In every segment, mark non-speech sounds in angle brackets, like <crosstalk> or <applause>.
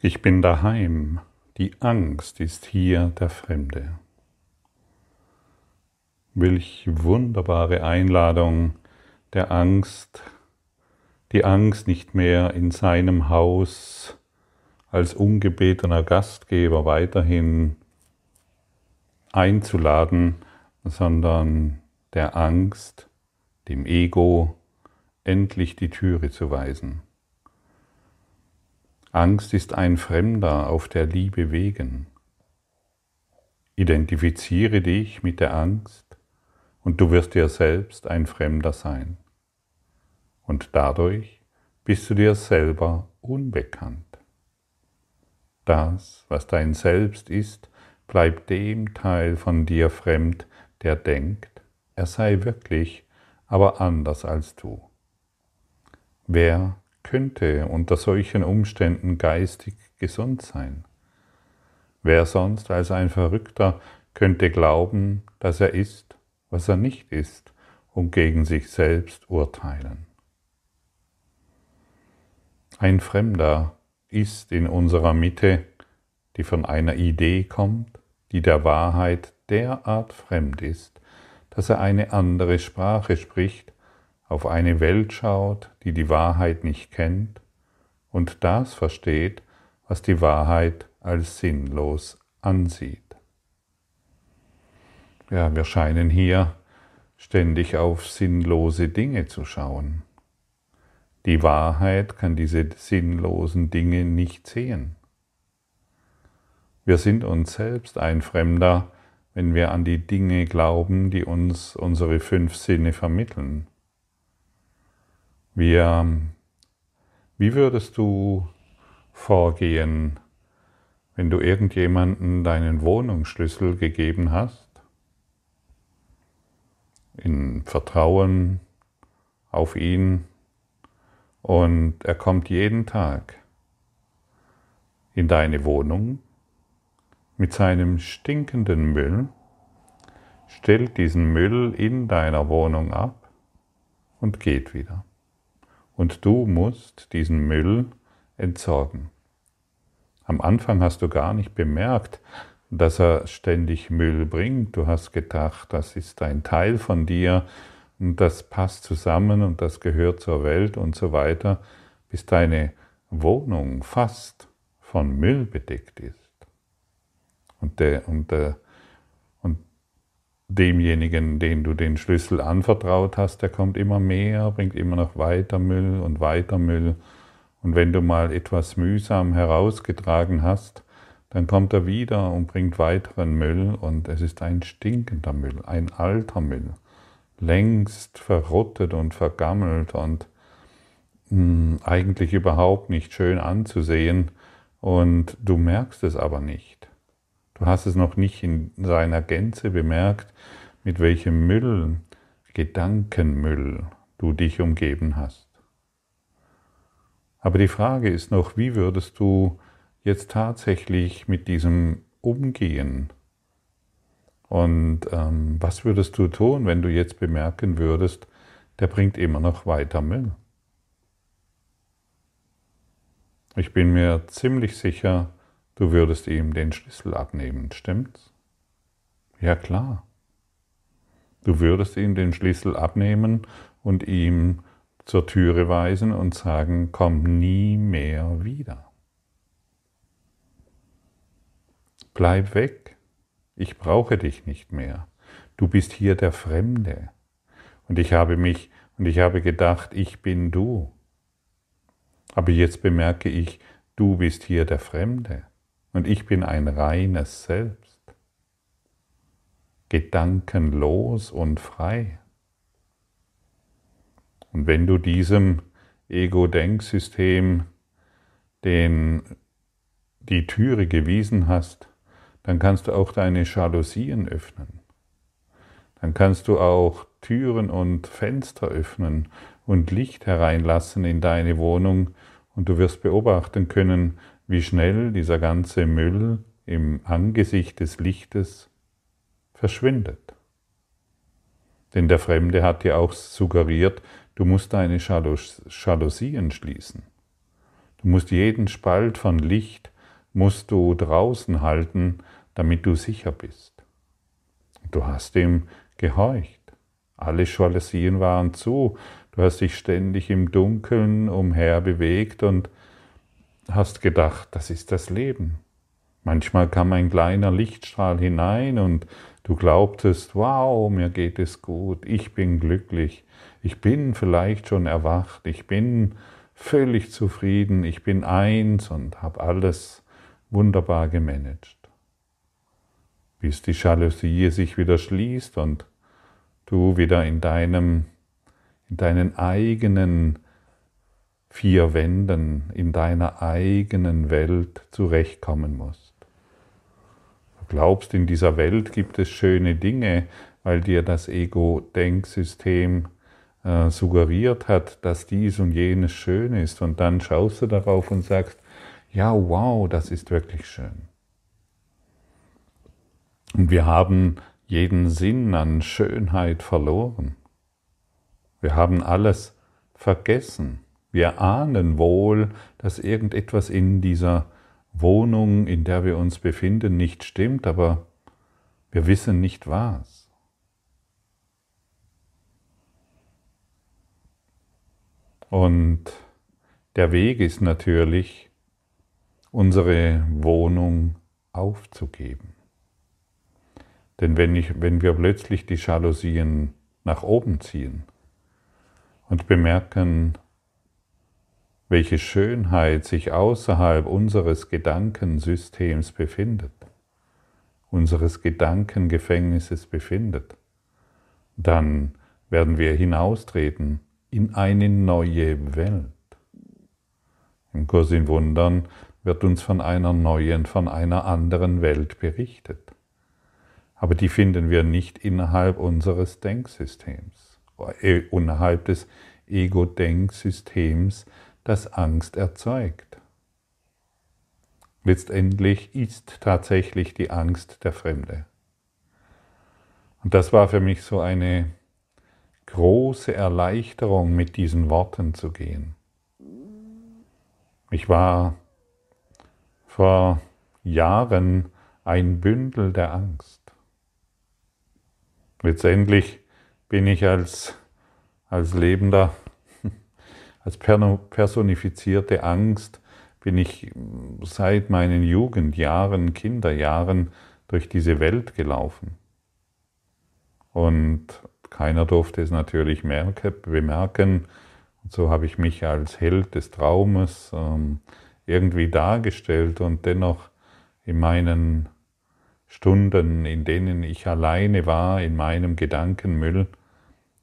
Ich bin daheim, die Angst ist hier der Fremde. Welch wunderbare Einladung der Angst, die Angst nicht mehr in seinem Haus als ungebetener Gastgeber weiterhin einzuladen, sondern der Angst, dem Ego, endlich die Türe zu weisen. Angst ist ein Fremder auf der Liebe wegen. Identifiziere dich mit der Angst und du wirst dir selbst ein Fremder sein. Und dadurch bist du dir selber unbekannt. Das, was dein Selbst ist, bleibt dem Teil von dir fremd, der denkt, er sei wirklich, aber anders als du. Wer könnte unter solchen Umständen geistig gesund sein? Wer sonst als ein Verrückter könnte glauben, dass er ist, was er nicht ist, und gegen sich selbst urteilen? Ein Fremder ist in unserer Mitte, die von einer Idee kommt, die der Wahrheit derart fremd ist, dass er eine andere Sprache spricht auf eine Welt schaut, die die Wahrheit nicht kennt und das versteht, was die Wahrheit als sinnlos ansieht. Ja, wir scheinen hier ständig auf sinnlose Dinge zu schauen. Die Wahrheit kann diese sinnlosen Dinge nicht sehen. Wir sind uns selbst ein Fremder, wenn wir an die Dinge glauben, die uns unsere fünf Sinne vermitteln. Wie, wie würdest du vorgehen, wenn du irgendjemanden deinen Wohnungsschlüssel gegeben hast? In Vertrauen auf ihn und er kommt jeden Tag in deine Wohnung mit seinem stinkenden Müll, stellt diesen Müll in deiner Wohnung ab und geht wieder und du musst diesen Müll entsorgen. Am Anfang hast du gar nicht bemerkt, dass er ständig Müll bringt. Du hast gedacht, das ist ein Teil von dir und das passt zusammen und das gehört zur Welt und so weiter, bis deine Wohnung fast von Müll bedeckt ist. Und, der, und der, demjenigen, den du den Schlüssel anvertraut hast, der kommt immer mehr, bringt immer noch weiter Müll und weiter Müll. Und wenn du mal etwas mühsam herausgetragen hast, dann kommt er wieder und bringt weiteren Müll und es ist ein stinkender Müll, ein alter Müll, längst verrottet und vergammelt und mh, hm, eigentlich überhaupt nicht schön anzusehen und du merkst es aber nicht. Du hast es noch nicht in seiner Gänze bemerkt, mit welchem Müll, Gedankenmüll du dich umgeben hast. Aber die Frage ist noch, wie würdest du jetzt tatsächlich mit diesem umgehen? Und ähm, was würdest du tun, wenn du jetzt bemerken würdest, der bringt immer noch weiter Müll? Ich bin mir ziemlich sicher, Du würdest ihm den Schlüssel abnehmen, stimmt's? Ja klar. Du würdest ihm den Schlüssel abnehmen und ihm zur Türe weisen und sagen, komm nie mehr wieder. Bleib weg, ich brauche dich nicht mehr. Du bist hier der Fremde. Und ich habe mich und ich habe gedacht, ich bin du. Aber jetzt bemerke ich, du bist hier der Fremde und ich bin ein reines Selbst, gedankenlos und frei. Und wenn du diesem Ego-Denksystem den, die Türe gewiesen hast, dann kannst du auch deine Jalousien öffnen. Dann kannst du auch Türen und Fenster öffnen und Licht hereinlassen in deine Wohnung und du wirst beobachten können, wie schnell dieser ganze Müll im Angesicht des Lichtes verschwindet. Denn der Fremde hat dir auch suggeriert, du musst deine Jalousien schließen. Du musst jeden Spalt von Licht musst du draußen halten, damit du sicher bist. Du hast ihm gehorcht. Alle Jalousien waren zu. Du hast dich ständig im Dunkeln umher bewegt und hast gedacht, das ist das Leben. Manchmal kam ein kleiner Lichtstrahl hinein und du glaubtest, wow, mir geht es gut, ich bin glücklich, ich bin vielleicht schon erwacht, ich bin völlig zufrieden, ich bin eins und habe alles wunderbar gemanagt. Bis die Jalousie sich wieder schließt und du wieder in deinem, in deinen eigenen vier Wänden, in deiner eigenen Welt zurechtkommen musst. Du glaubst, in dieser Welt gibt es schöne Dinge, weil dir das Ego-Denksystem äh, suggeriert hat, dass dies und jenes schön ist. Und dann schaust du darauf und sagst, ja, wow, das ist wirklich schön. Und wir haben jeden Sinn an Schönheit verloren. Wir haben alles vergessen. Wir ahnen wohl, dass irgendetwas in dieser Wohnung, in der wir uns befinden, nicht stimmt, aber wir wissen nicht was. Und der Weg ist natürlich, unsere Wohnung aufzugeben. Denn wenn, ich, wenn wir plötzlich die Jalousien nach oben ziehen und bemerken, welche Schönheit sich außerhalb unseres Gedankensystems befindet, unseres Gedankengefängnisses befindet, dann werden wir hinaustreten in eine neue Welt. Im Kurs in Wundern wird uns von einer neuen, von einer anderen Welt berichtet. Aber die finden wir nicht innerhalb unseres Denksystems, äh, innerhalb des Ego-Denksystems, das Angst erzeugt. Letztendlich ist tatsächlich die Angst der Fremde. Und das war für mich so eine große Erleichterung, mit diesen Worten zu gehen. Ich war vor Jahren ein Bündel der Angst. Letztendlich bin ich als, als lebender als personifizierte Angst bin ich seit meinen Jugendjahren, Kinderjahren durch diese Welt gelaufen. Und keiner durfte es natürlich merke, bemerken. Und so habe ich mich als Held des Traumes ähm, irgendwie dargestellt und dennoch in meinen Stunden, in denen ich alleine war, in meinem Gedankenmüll,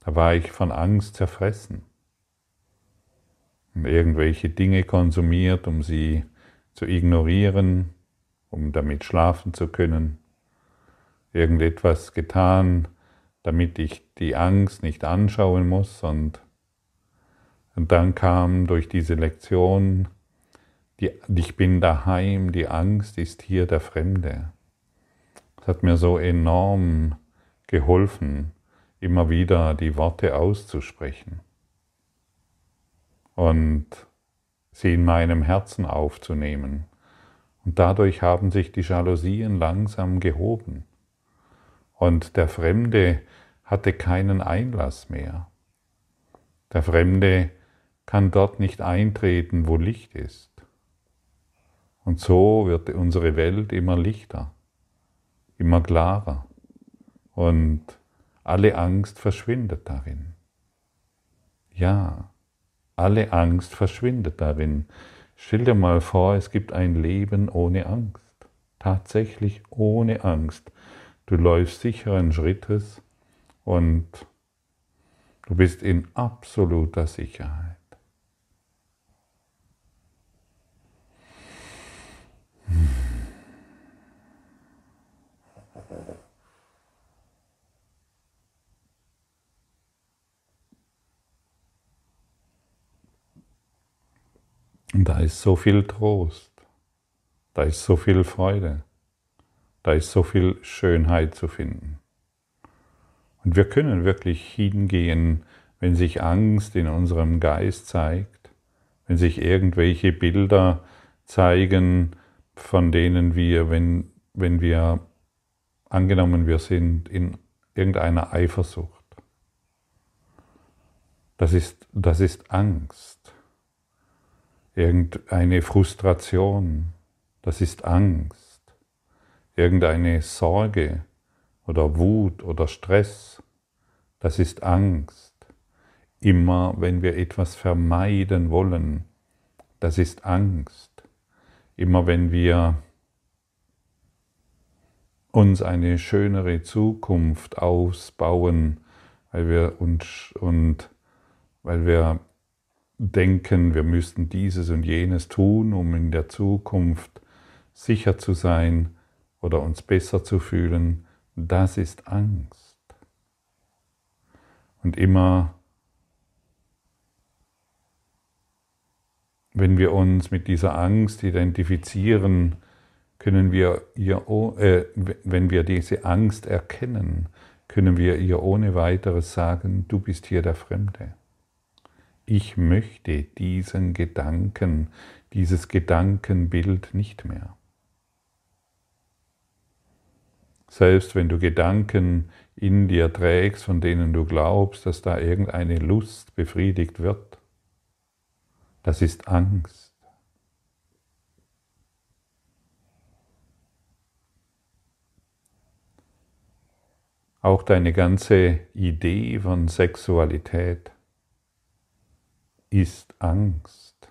da war ich von Angst zerfressen irgendwelche Dinge konsumiert, um sie zu ignorieren, um damit schlafen zu können, irgendetwas getan, damit ich die Angst nicht anschauen muss und, und dann kam durch diese Lektion, die, ich bin daheim, die Angst ist hier der Fremde. Es hat mir so enorm geholfen, immer wieder die Worte auszusprechen und sie in meinem Herzen aufzunehmen. Und dadurch haben sich die Jalousien langsam gehoben. Und der Fremde hatte keinen Einlass mehr. Der Fremde kann dort nicht eintreten, wo Licht ist. Und so wird unsere Welt immer lichter, immer klarer und alle Angst verschwindet darin. Ja, alle Angst verschwindet darin. Stell dir mal vor, es gibt ein Leben ohne Angst. Tatsächlich ohne Angst. Du läufst sicheren Schrittes und du bist in absoluter Sicherheit. Und da ist so viel Trost, da ist so viel Freude, da ist so viel Schönheit zu finden. Und wir können wirklich hingehen, wenn sich Angst in unserem Geist zeigt, wenn sich irgendwelche Bilder zeigen, von denen wir, wenn, wenn wir angenommen, wir sind in irgendeiner Eifersucht. Das ist, das ist Angst. Irgendeine Frustration, das ist Angst. Irgendeine Sorge oder Wut oder Stress, das ist Angst. Immer wenn wir etwas vermeiden wollen, das ist Angst. Immer wenn wir uns eine schönere Zukunft ausbauen, weil wir uns und weil wir denken, wir müssten dieses und jenes tun, um in der Zukunft sicher zu sein oder uns besser zu fühlen, das ist Angst. Und immer, wenn wir uns mit dieser Angst identifizieren, können wir ihr, äh, wenn wir diese Angst erkennen, können wir ihr ohne weiteres sagen, du bist hier der Fremde. Ich möchte diesen Gedanken, dieses Gedankenbild nicht mehr. Selbst wenn du Gedanken in dir trägst, von denen du glaubst, dass da irgendeine Lust befriedigt wird, das ist Angst. Auch deine ganze Idee von Sexualität ist Angst.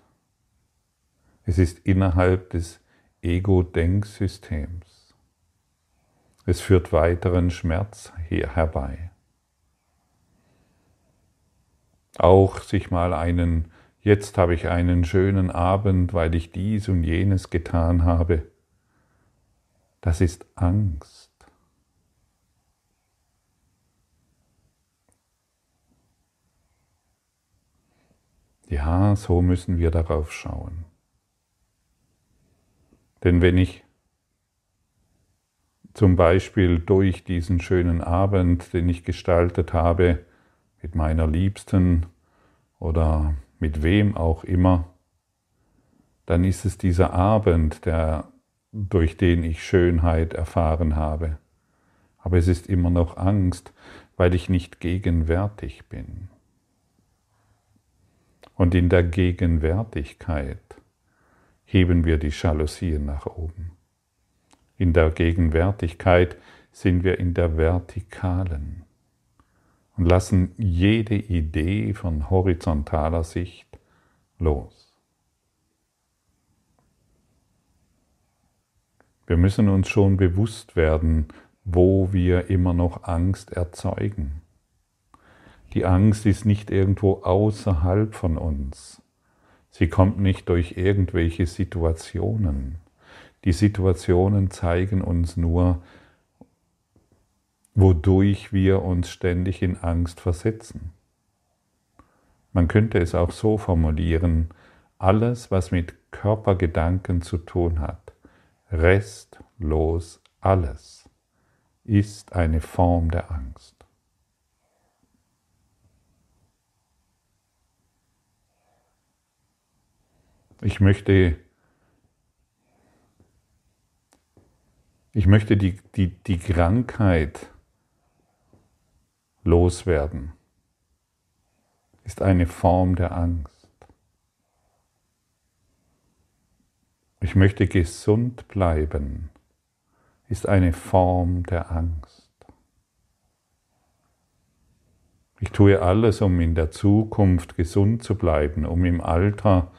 Es ist innerhalb des Ego-Denksystems. Es führt weiteren Schmerz her herbei. Auch sich mal einen, jetzt habe ich einen schönen Abend, weil ich dies und jenes getan habe, das ist Angst. Ja, so müssen wir darauf schauen. Denn wenn ich zum Beispiel durch diesen schönen Abend, den ich gestaltet habe, mit meiner Liebsten oder mit wem auch immer, dann ist es dieser Abend, der, durch den ich Schönheit erfahren habe. Aber es ist immer noch Angst, weil ich nicht gegenwärtig bin. Und in der Gegenwärtigkeit heben wir die Jalousien nach oben. In der Gegenwärtigkeit sind wir in der Vertikalen und lassen jede Idee von horizontaler Sicht los. Wir müssen uns schon bewusst werden, wo wir immer noch Angst erzeugen. Die Angst ist nicht irgendwo außerhalb von uns. Sie kommt nicht durch irgendwelche Situationen. Die Situationen zeigen uns nur, wodurch wir uns ständig in Angst versetzen. Man könnte es auch so formulieren, alles, was mit Körpergedanken zu tun hat, restlos alles, ist eine Form der Angst. Ich möchte Ich möchte die, die, die Krankheit loswerden. Ist eine Form der Angst. Ich möchte gesund bleiben. Ist eine Form der Angst. Ich tue alles, um in der Zukunft gesund zu bleiben, um im Alter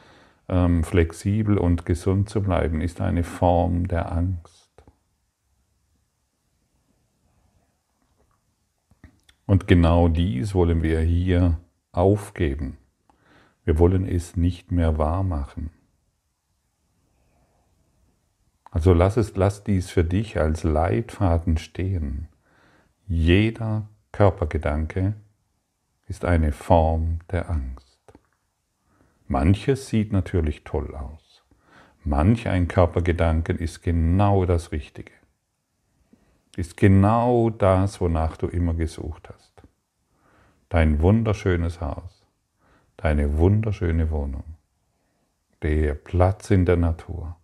ähm, flexibel und gesund zu bleiben, ist eine Form der Angst. Und genau dies wollen wir hier aufgeben. Wir wollen es nicht mehr wahr machen. Also lass, es, lass dies für dich als Leitfaden stehen. Jeder Körpergedanke ist eine Form der Angst. Manches sieht natürlich toll aus. Manch ein Körpergedanken ist genau das Richtige ist genau das, wonach du immer gesucht hast. Dein wunderschönes Haus, deine wunderschöne Wohnung, verstehe, Platz in der Natur,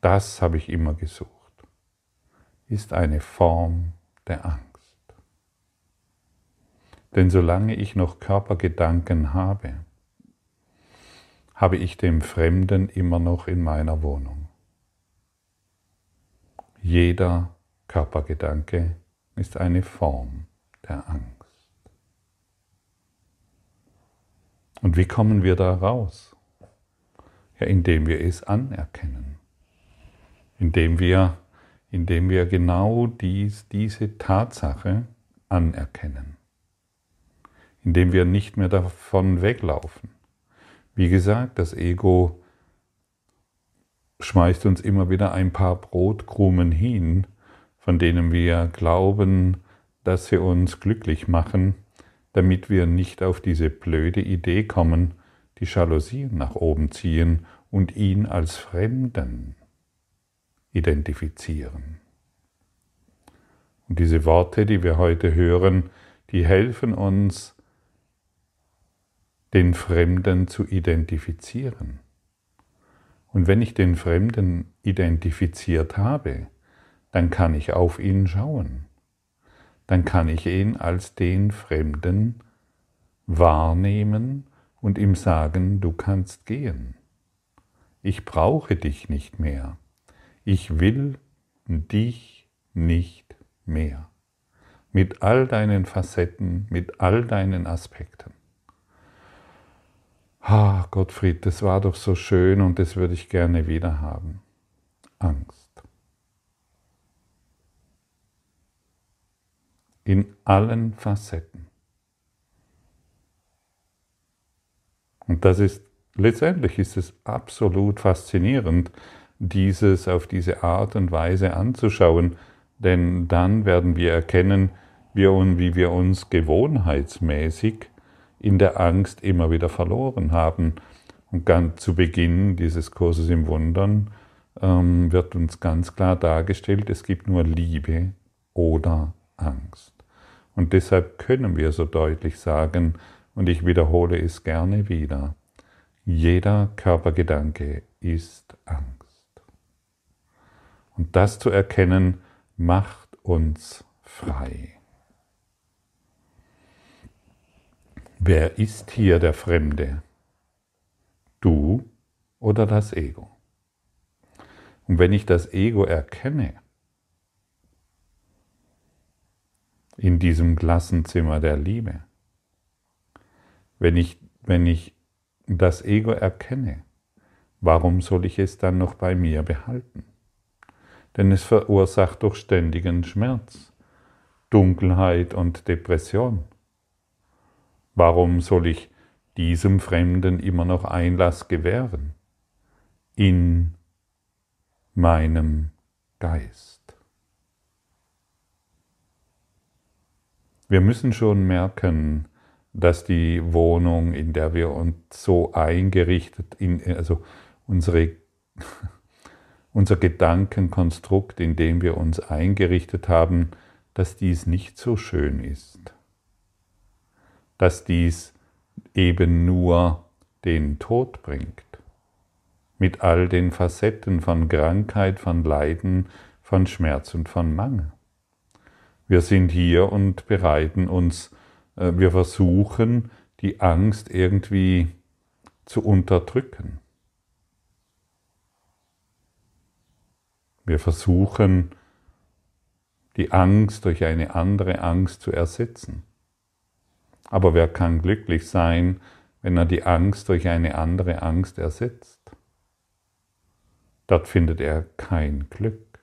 das habe ich immer gesucht, ist eine Form der Angst. Denn solange ich noch Körpergedanken habe, habe ich den Fremden immer noch in meiner Wohnung. Jeder Körpergedanke ist eine Form der Angst. Und wie kommen wir da raus? Ja, indem wir es anerkennen. Indem wir, indem wir genau dies, diese Tatsache anerkennen. Indem wir nicht mehr davon weglaufen. Wie gesagt, das Ego schmeißt uns immer wieder ein paar Brotkrumen hin, von denen wir glauben, dass sie uns glücklich machen, damit wir nicht auf diese blöde Idee kommen, die Jalousien nach oben ziehen und ihn als Fremden identifizieren. Und diese Worte, die wir heute hören, die helfen uns, den Fremden zu identifizieren. Und wenn ich den Fremden identifiziert habe, dann kann ich auf ihn schauen. Dann kann ich ihn als den Fremden wahrnehmen und ihm sagen, du kannst gehen. Ich brauche dich nicht mehr. Ich will dich nicht mehr. Mit all deinen Facetten, mit all deinen Aspekten. Ah, Gottfried, das war doch so schön und das würde ich gerne wieder haben. Angst. In allen Facetten. Und das ist, letztendlich ist es absolut faszinierend, dieses auf diese Art und Weise anzuschauen, denn dann werden wir erkennen, wie, wie wir uns gewohnheitsmäßig in der Angst immer wieder verloren haben. Und ganz zu Beginn dieses Kurses im Wundern ähm, wird uns ganz klar dargestellt, es gibt nur Liebe oder Angst. Und deshalb können wir so deutlich sagen, und ich wiederhole es gerne wieder, jeder Körpergedanke ist Angst. Und das zu erkennen, macht uns frei. Wer ist hier der Fremde? Du oder das Ego? Und wenn ich das Ego erkenne, in diesem Klassenzimmer der Liebe, wenn ich, wenn ich das Ego erkenne, warum soll ich es dann noch bei mir behalten? Denn es verursacht doch ständigen Schmerz, Dunkelheit und Depression. Warum soll ich diesem Fremden immer noch Einlass gewähren? In meinem Geist. Wir müssen schon merken, dass die Wohnung, in der wir uns so eingerichtet, in, also unsere, <laughs> unser Gedankenkonstrukt, in dem wir uns eingerichtet haben, dass dies nicht so schön ist dass dies eben nur den Tod bringt. Mit all den Facetten von Krankheit, von Leiden, von Schmerz und von Mangel. Wir sind hier und bereiten uns, äh, wir versuchen, die Angst irgendwie zu unterdrücken. Wir versuchen, die Angst durch eine andere Angst zu ersetzen. Aber wer kann glücklich sein, wenn er die Angst durch eine andere Angst ersetzt? Dort findet er kein Glück.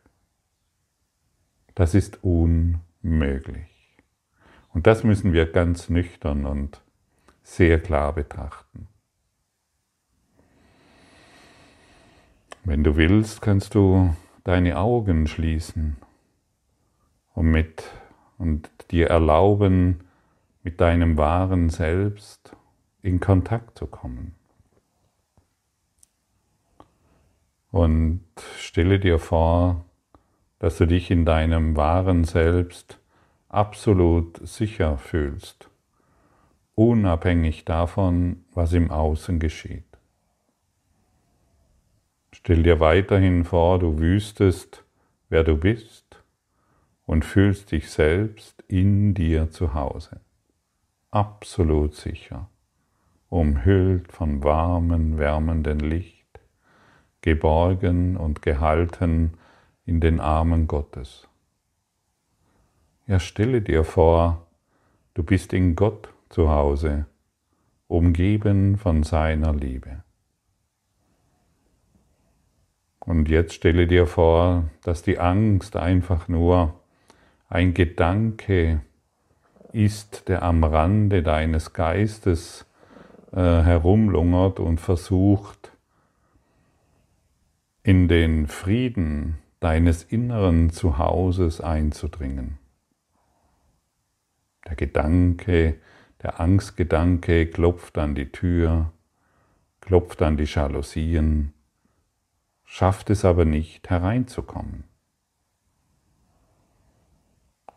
Das ist unmöglich. Und das müssen wir ganz nüchtern und sehr klar betrachten. Wenn du willst, kannst du deine Augen schließen und, mit, und dir erlauben, mit deinem wahren Selbst in Kontakt zu kommen. Und stelle dir vor, dass du dich in deinem wahren Selbst absolut sicher fühlst, unabhängig davon, was im Außen geschieht. Stell dir weiterhin vor, du wüsstest, wer du bist und fühlst dich selbst in dir zu Hause. Absolut sicher, umhüllt von warmen, wärmenden Licht, geborgen und gehalten in den Armen Gottes. Ja, stelle dir vor, du bist in Gott zu Hause, umgeben von seiner Liebe. Und jetzt stelle dir vor, dass die Angst einfach nur ein Gedanke ist, der am Rande deines Geistes äh, herumlungert und versucht, in den Frieden deines inneren Zuhauses einzudringen. Der Gedanke, der Angstgedanke klopft an die Tür, klopft an die Jalousien, schafft es aber nicht hereinzukommen.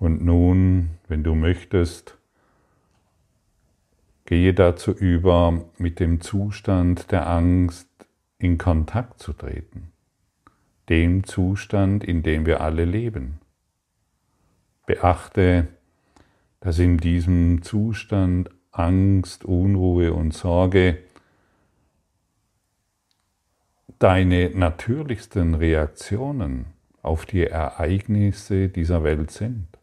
Und nun, wenn du möchtest, gehe dazu über, mit dem Zustand der Angst in Kontakt zu treten, dem Zustand, in dem wir alle leben. Beachte, dass in diesem Zustand Angst, Unruhe und Sorge deine natürlichsten Reaktionen auf die Ereignisse dieser Welt sind.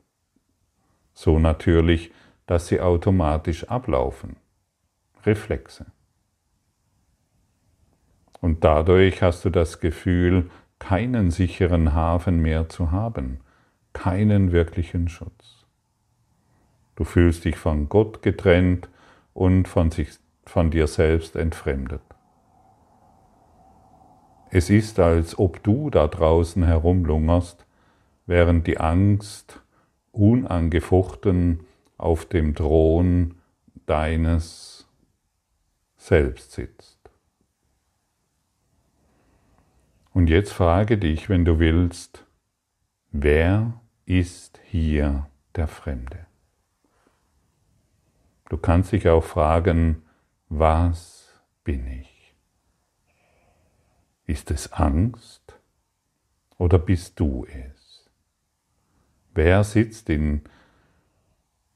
So natürlich, dass sie automatisch ablaufen. Reflexe. Und dadurch hast du das Gefühl, keinen sicheren Hafen mehr zu haben, keinen wirklichen Schutz. Du fühlst dich von Gott getrennt und von, sich, von dir selbst entfremdet. Es ist, als ob du da draußen herumlungerst, während die Angst unangefochten auf dem Thron deines Selbst sitzt. Und jetzt frage dich, wenn du willst, wer ist hier der Fremde? Du kannst dich auch fragen, was bin ich? Ist es Angst oder bist du es? Wer sitzt in,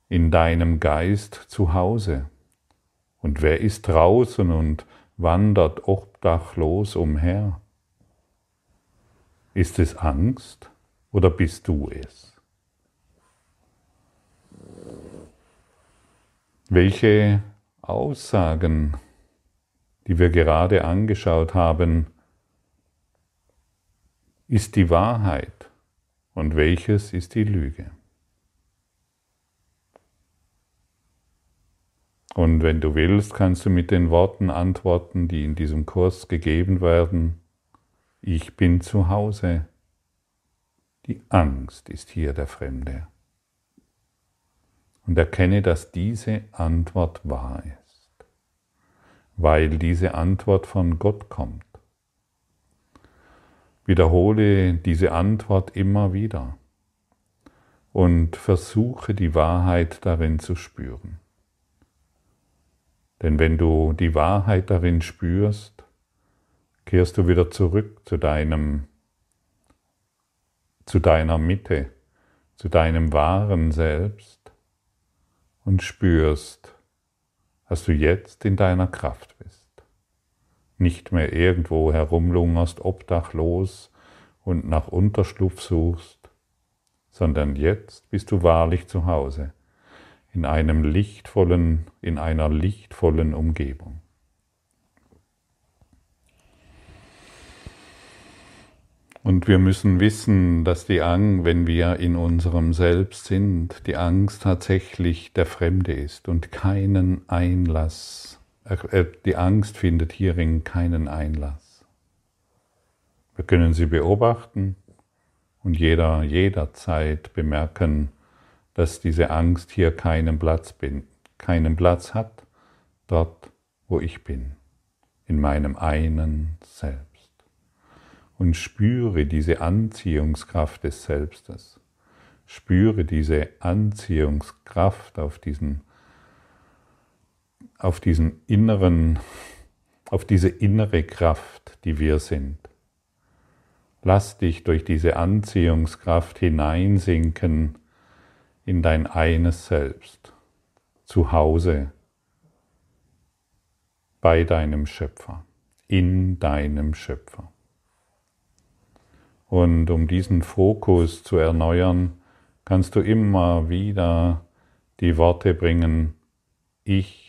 in deinem Geist zu Hause? Und wer ist draußen und wandert obdachlos umher? Ist es Angst oder bist du es? Welche Aussagen, die wir gerade angeschaut haben, ist die Wahrheit und welches ist die Lüge. Und wenn du willst, kannst du mit den Worten antworten, die in diesem Kurs gegeben werden. Ich bin zu Hause. Die Angst ist hier der Fremde. Und erkenne, dass diese Antwort wahr ist, weil diese Antwort von Gott kommt. Wiederhole diese Antwort immer wieder und versuche die Wahrheit darin zu spüren. Denn wenn du die Wahrheit darin spürst, kehrst du wieder zurück zu deinem, zu deiner Mitte, zu deinem wahren Selbst und spürst, dass du jetzt in deiner Kraft bist nicht mehr irgendwo herumlungerst, obdachlos und nach Unterschlupf suchst, sondern jetzt bist du wahrlich zu Hause, in einem lichtvollen, in einer lichtvollen Umgebung. Und wir müssen wissen, dass die Angst, wenn wir in unserem Selbst sind, die Angst tatsächlich der Fremde ist und keinen Einlass die Angst findet hierin keinen Einlass. Wir können sie beobachten und jeder, jederzeit bemerken, dass diese Angst hier keinen Platz, bin, keinen Platz hat, dort, wo ich bin, in meinem einen Selbst. Und spüre diese Anziehungskraft des Selbstes. Spüre diese Anziehungskraft auf diesen auf diesen inneren, auf diese innere Kraft, die wir sind. Lass dich durch diese Anziehungskraft hineinsinken in dein eines Selbst, zu Hause, bei deinem Schöpfer, in deinem Schöpfer. Und um diesen Fokus zu erneuern, kannst du immer wieder die Worte bringen, ich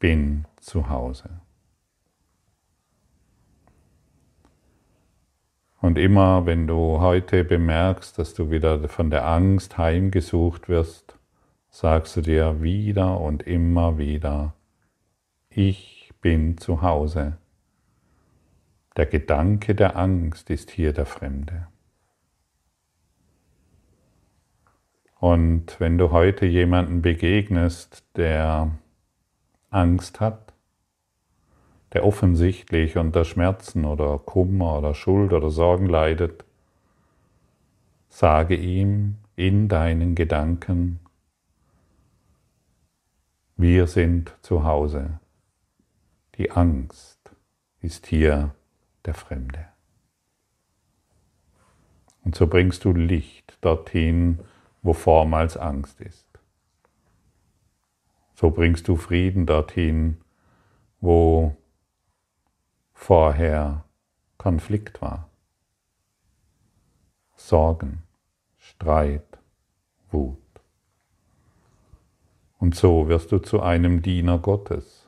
bin zu Hause. Und immer wenn du heute bemerkst, dass du wieder von der Angst heimgesucht wirst, sagst du dir wieder und immer wieder, ich bin zu Hause. Der Gedanke der Angst ist hier der Fremde. Und wenn du heute jemanden begegnest, der Angst hat, der offensichtlich unter Schmerzen oder Kummer oder Schuld oder Sorgen leidet, sage ihm in deinen Gedanken, wir sind zu Hause. Die Angst ist hier der Fremde. Und so bringst du Licht dorthin, wo vormals Angst ist. So bringst du Frieden dorthin, wo vorher Konflikt war. Sorgen, Streit, Wut. Und so wirst du zu einem Diener Gottes.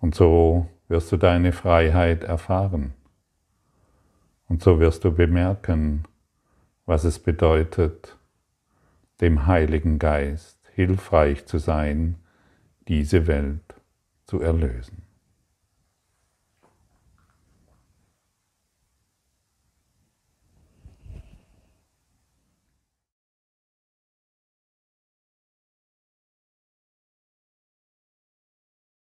Und so wirst du deine Freiheit erfahren. Und so wirst du bemerken, was es bedeutet, dem Heiligen Geist hilfreich zu sein, diese Welt zu erlösen.